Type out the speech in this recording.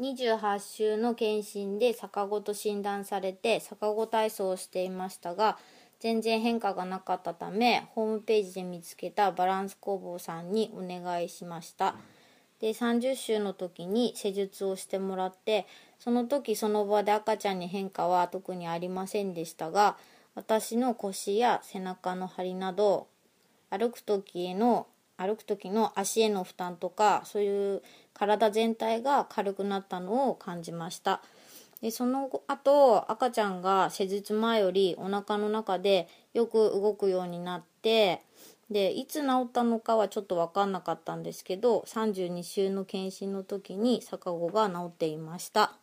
28週の検診で逆子と診断されて逆子体操をしていましたが全然変化がなかったためホームページで見つけたバランス工房さんにお願いしました。で30週の時に施術をしてもらってその時その場で赤ちゃんに変化は特にありませんでしたが私の腰や背中の張りなど歩く時への歩く時の足への負担とかそういう体全体が軽くなったのを感じましたでその後赤ちゃんが施術前よりお腹の中でよく動くようになってでいつ治ったのかはちょっと分かんなかったんですけど32週の検診の時に逆子が治っていました。